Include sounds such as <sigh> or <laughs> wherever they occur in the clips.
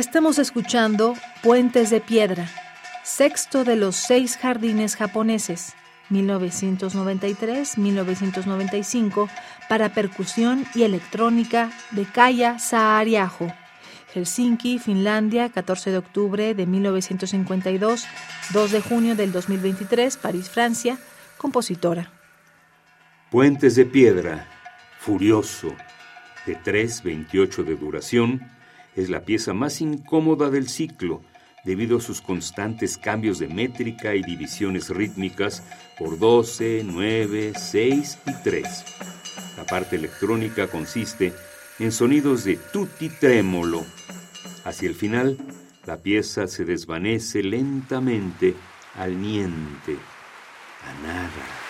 Estamos escuchando Puentes de Piedra, sexto de los seis jardines japoneses, 1993-1995, para percusión y electrónica de Kaya Saariajo, Helsinki, Finlandia, 14 de octubre de 1952, 2 de junio del 2023, París, Francia, compositora. Puentes de Piedra, Furioso, de 3.28 de duración, es la pieza más incómoda del ciclo, debido a sus constantes cambios de métrica y divisiones rítmicas por 12, 9, 6 y 3. La parte electrónica consiste en sonidos de tutti trémolo. Hacia el final, la pieza se desvanece lentamente al niente, a nada.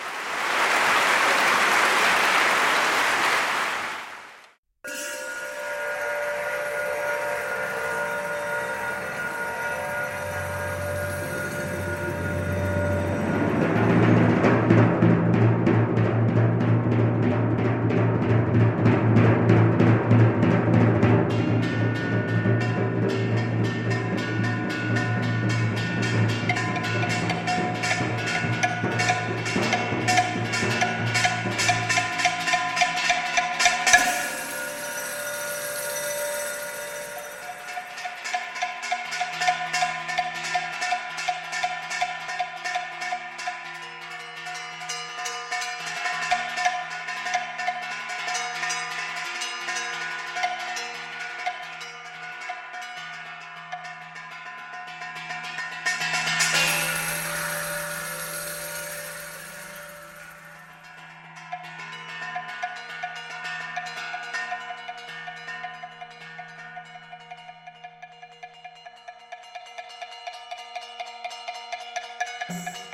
you <laughs>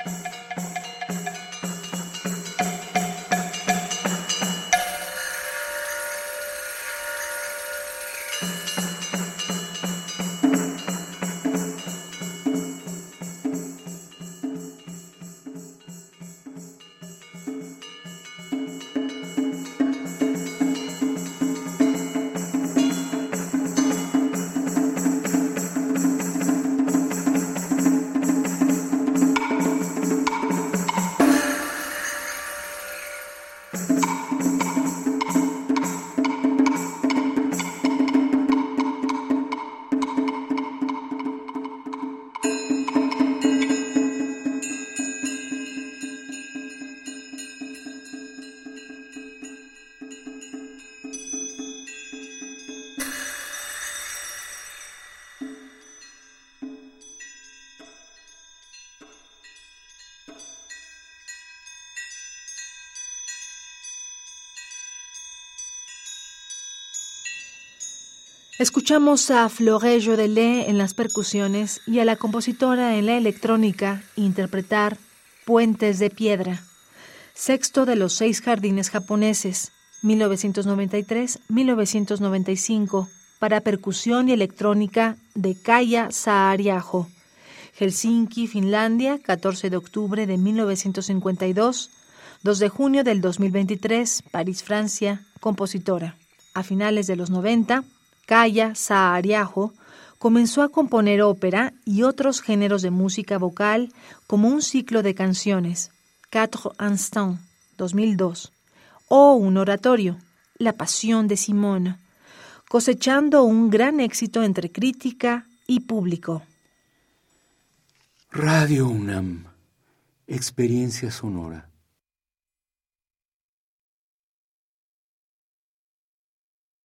Escuchamos a Floré Jodelet en las percusiones y a la compositora en la electrónica interpretar Puentes de Piedra, sexto de los seis jardines japoneses, 1993-1995, para percusión y electrónica de Kaya Saariajo, Helsinki, Finlandia, 14 de octubre de 1952, 2 de junio del 2023, París, Francia, compositora. A finales de los 90, Kaya Saariajo comenzó a componer ópera y otros géneros de música vocal como un ciclo de canciones, Quatre Instants, 2002, o un oratorio, La Pasión de Simón, cosechando un gran éxito entre crítica y público. Radio UNAM, experiencia sonora.